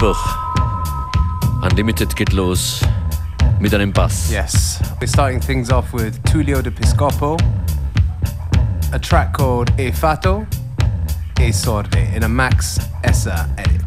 Mittwoch. Unlimited geht los mit einem Bass. Yes. We're starting things off with Tullio de Piscopo, a track called E Fato e Sorde in a Max Essa edit.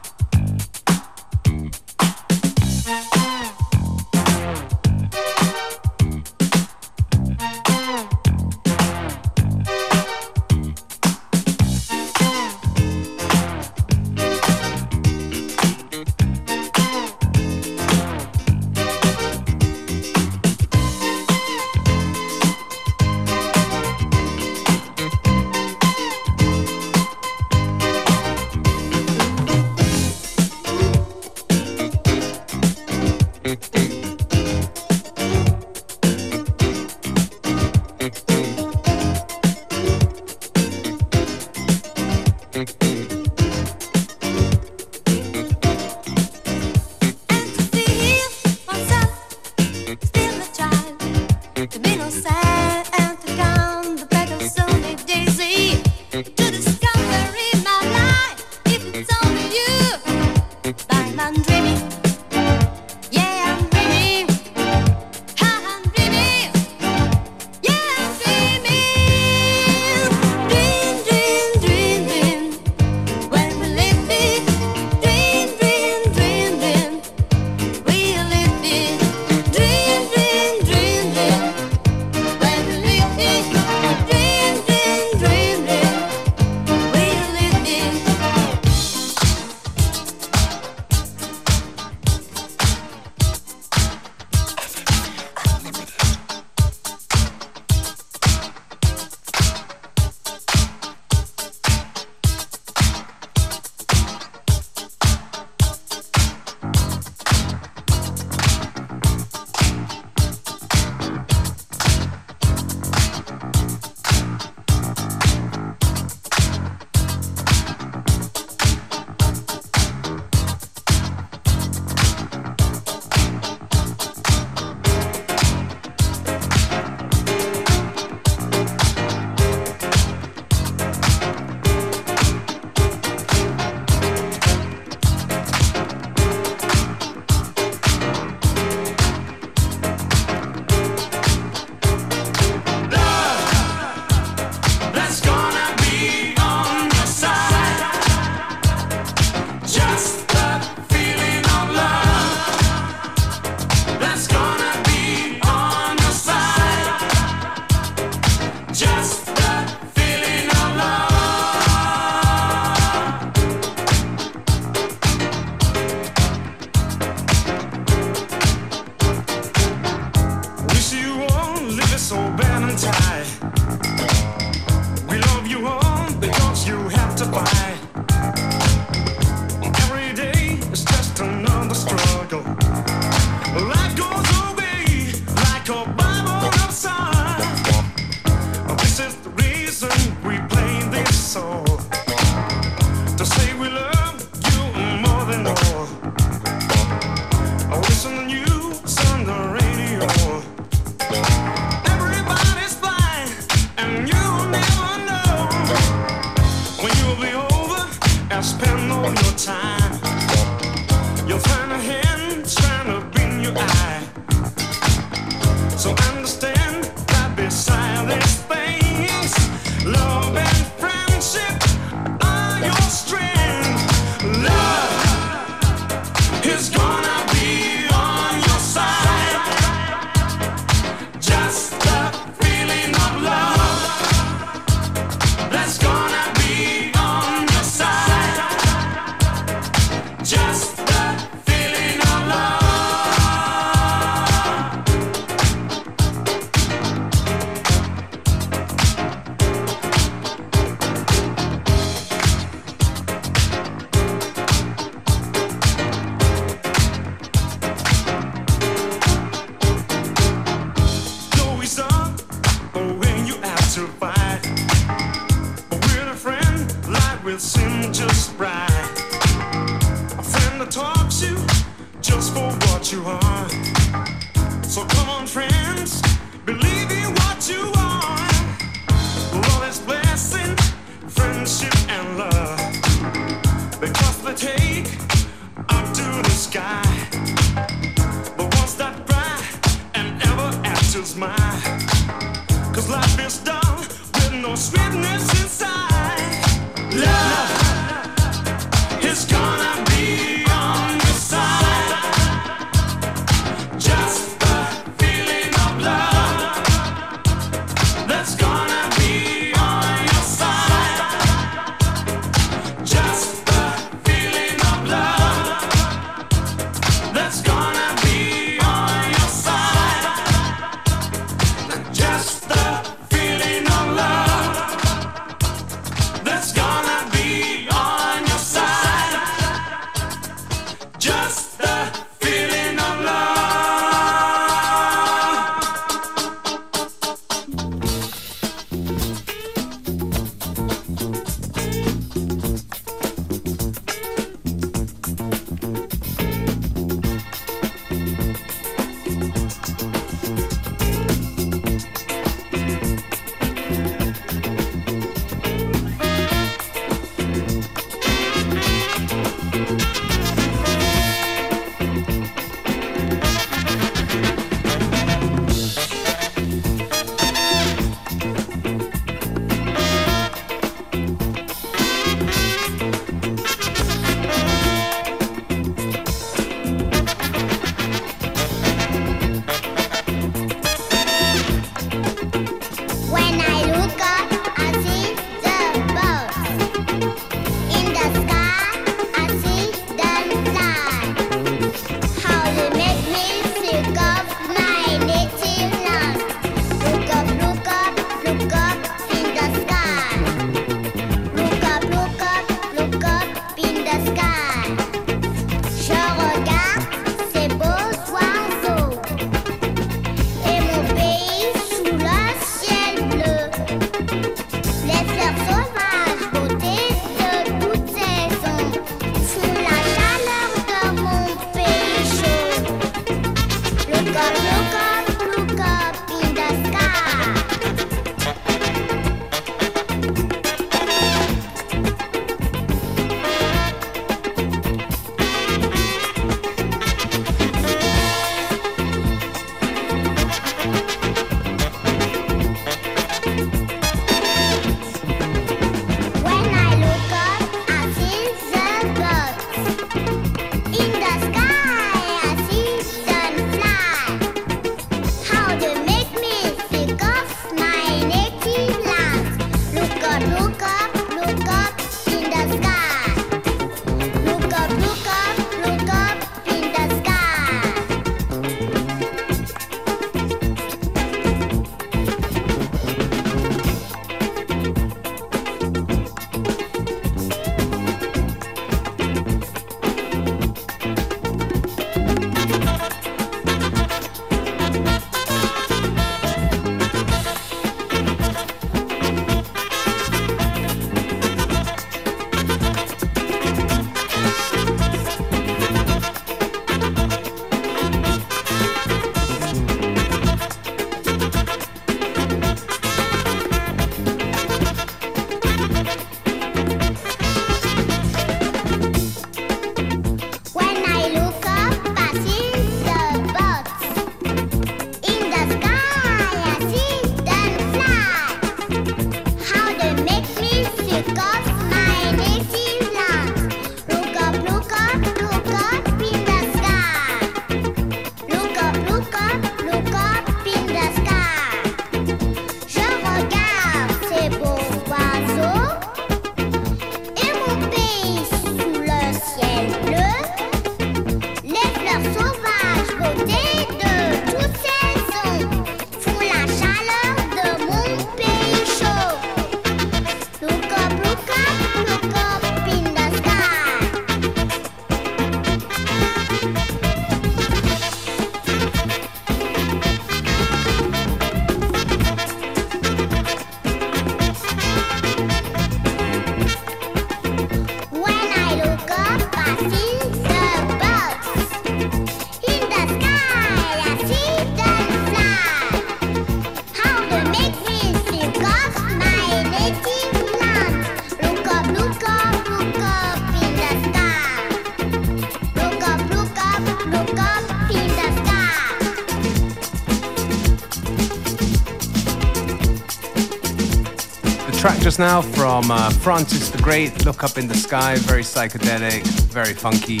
Now from uh, Francis the Great, Look Up in the Sky, very psychedelic, very funky.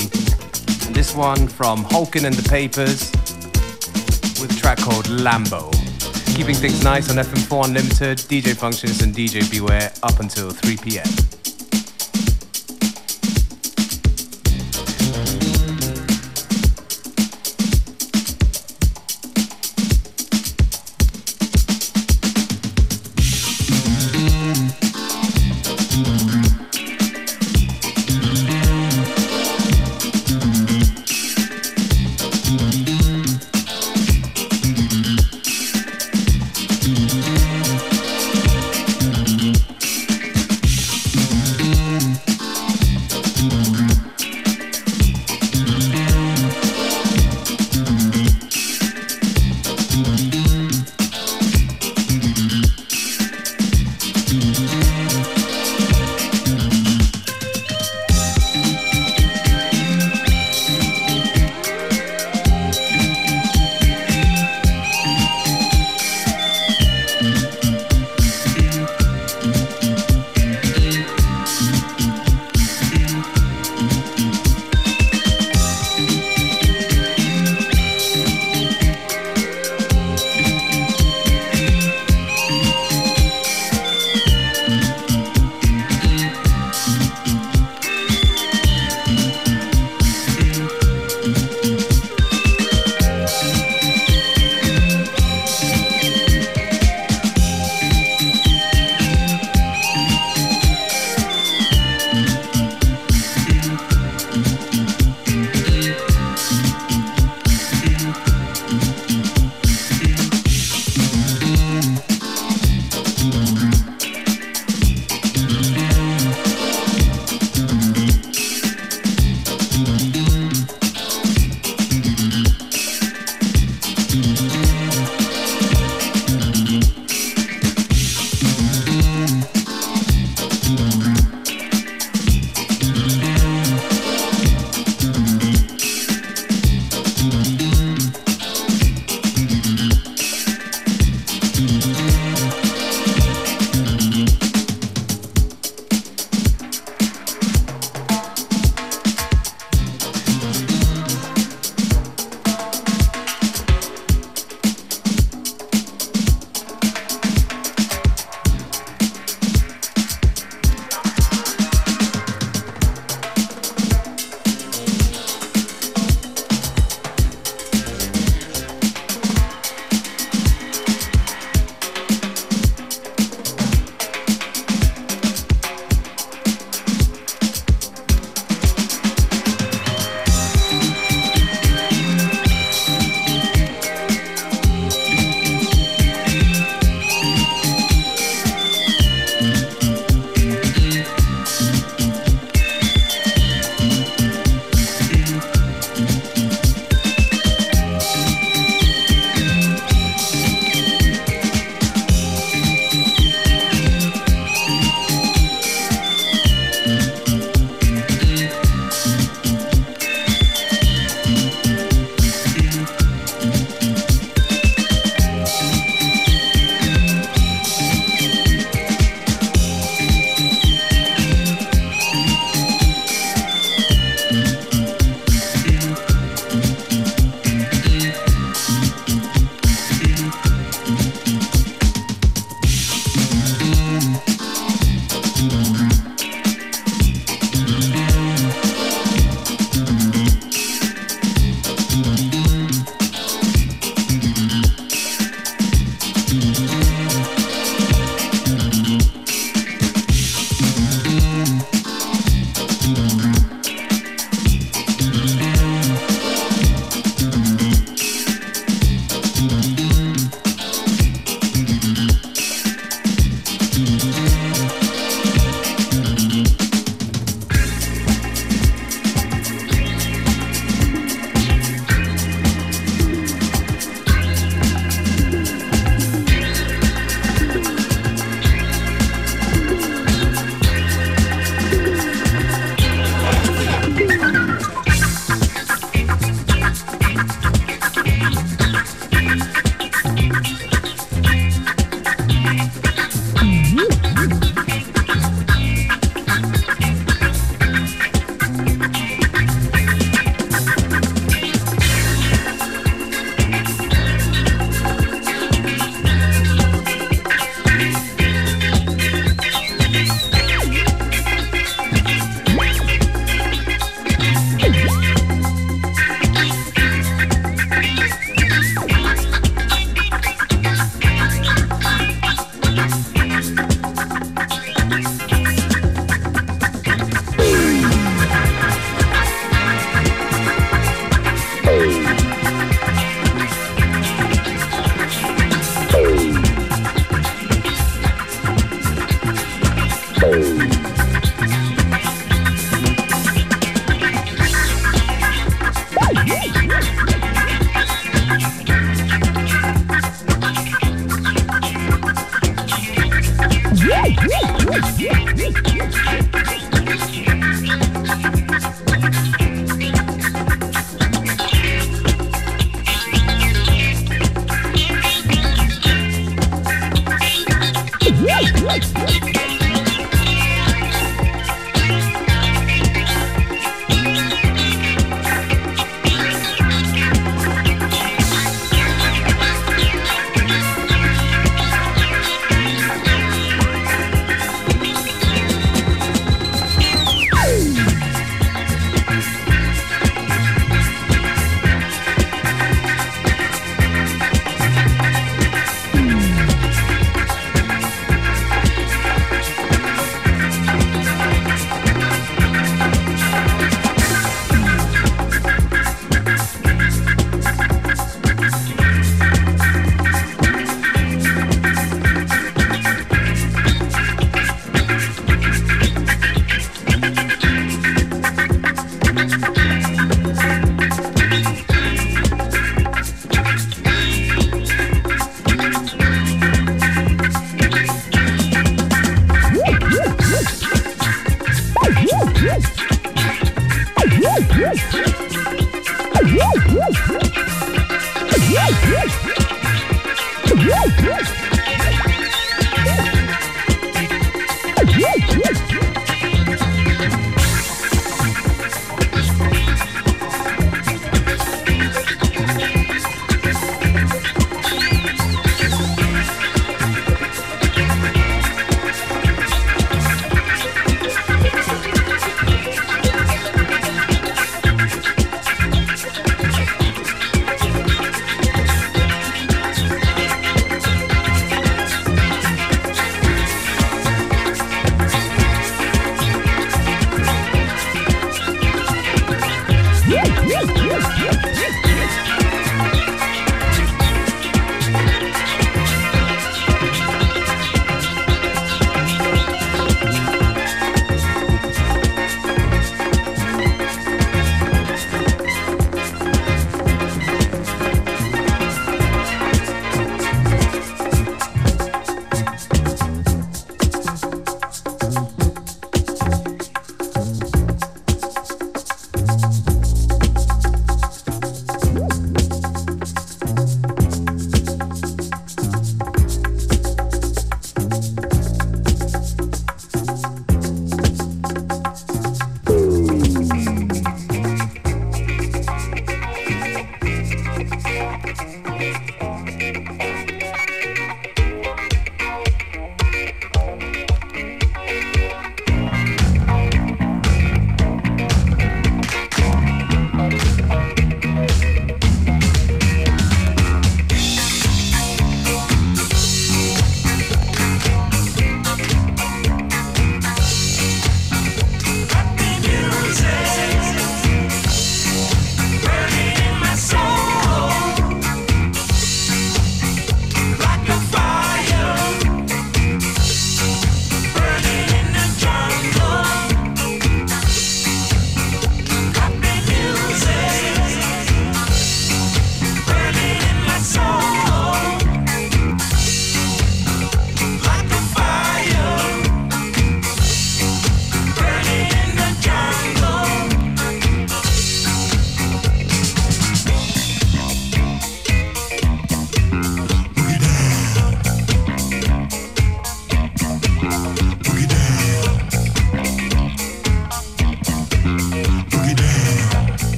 And this one from Holkin and the Papers with a track called Lambo. Keeping things nice on FM4 Unlimited, DJ Functions and DJ Beware up until 3 p.m.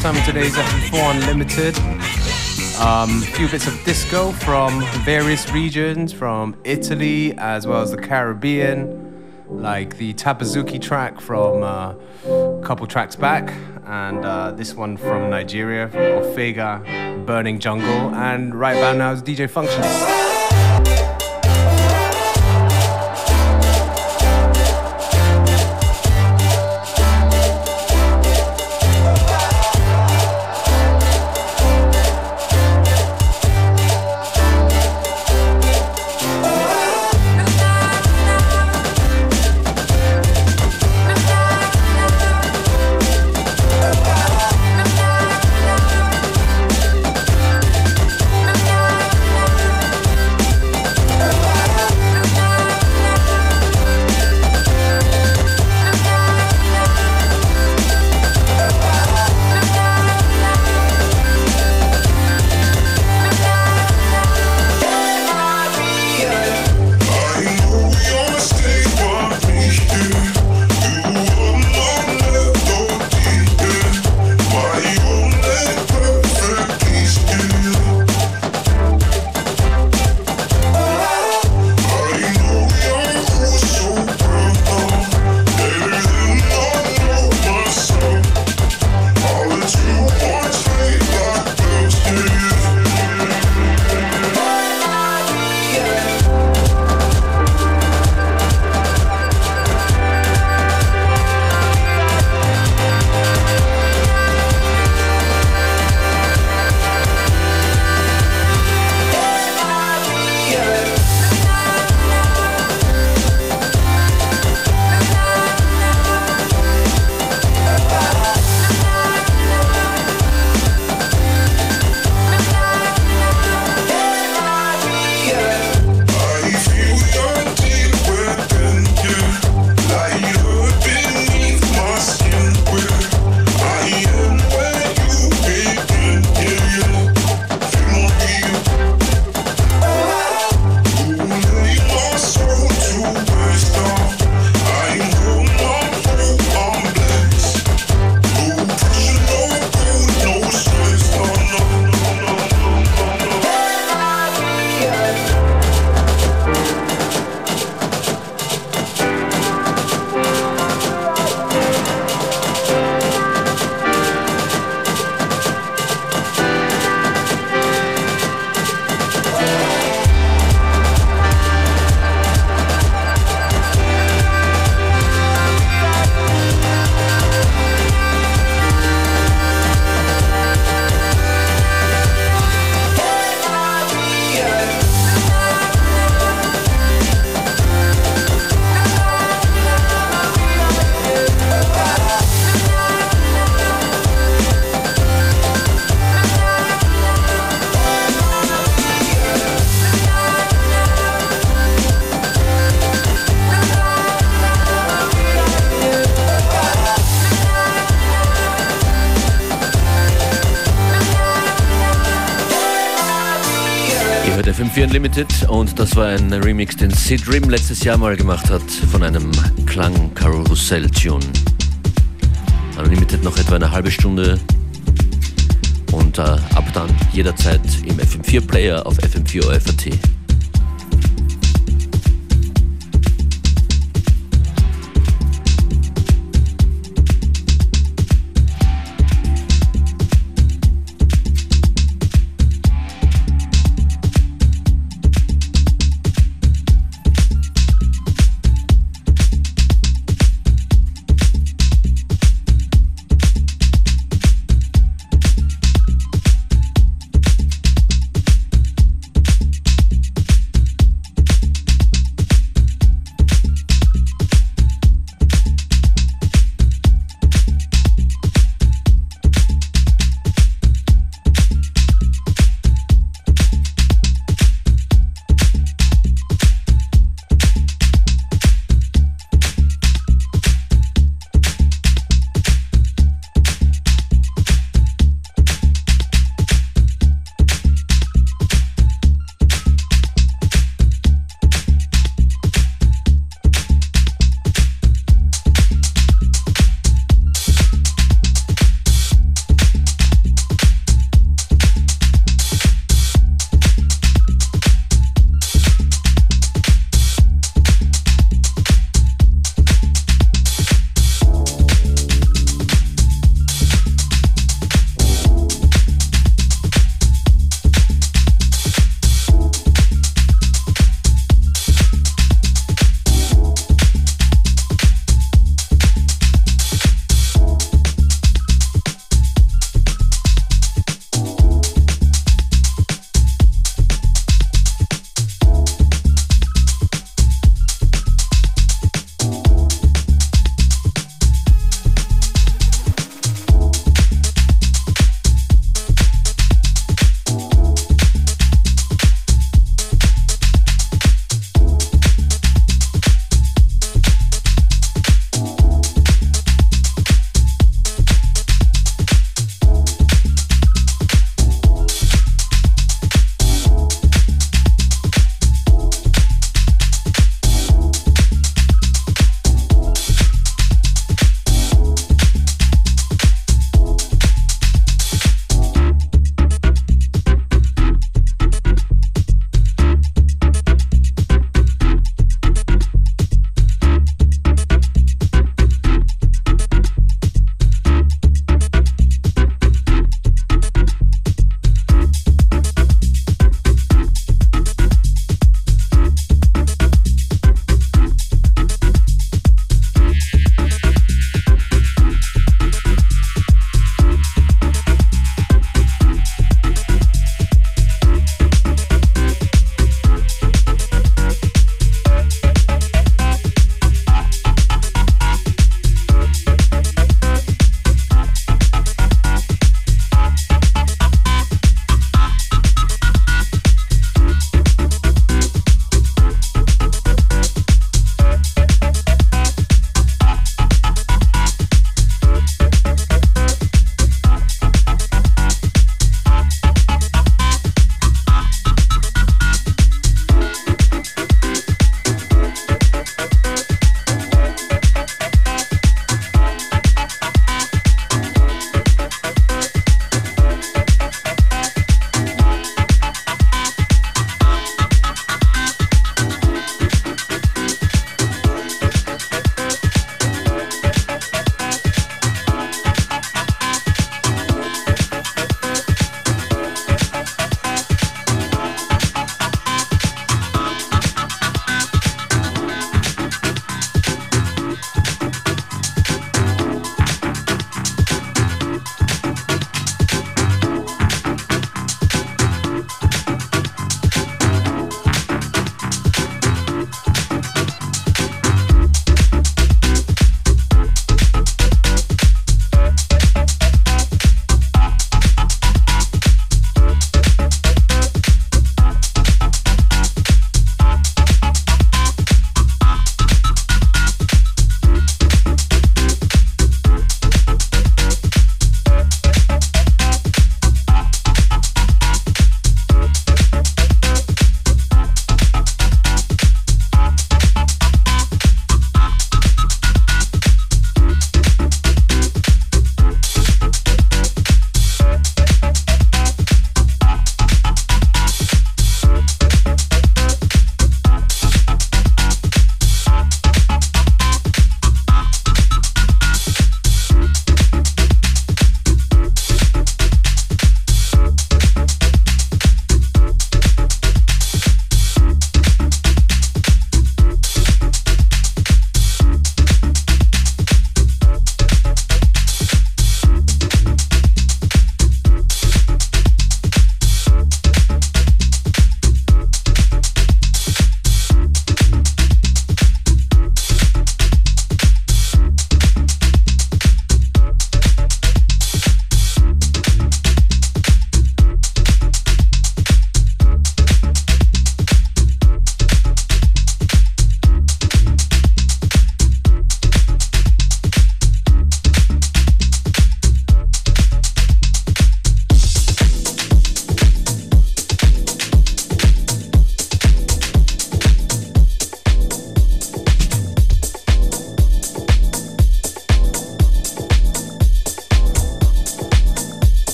time of today's FM4 Unlimited. Um, a few bits of disco from various regions, from Italy as well as the Caribbean, like the Tabazuki track from uh, couple tracks back, and uh, this one from Nigeria, Ofege, Burning Jungle, and right about now is DJ Functionist. Unlimited und das war ein Remix, den Sid Rim letztes Jahr mal gemacht hat von einem Klang-Karussell-Tune. Unlimited noch etwa eine halbe Stunde und äh, ab dann jederzeit im FM4-Player auf FM4 OFAT.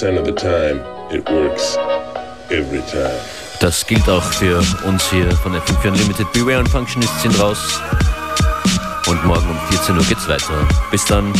60% of the time it works every time. Das gilt auch für uns hier von FM4 Unlimited. Beware und Functionists sind raus. Und morgen um 14 Uhr geht's weiter. Bis dann.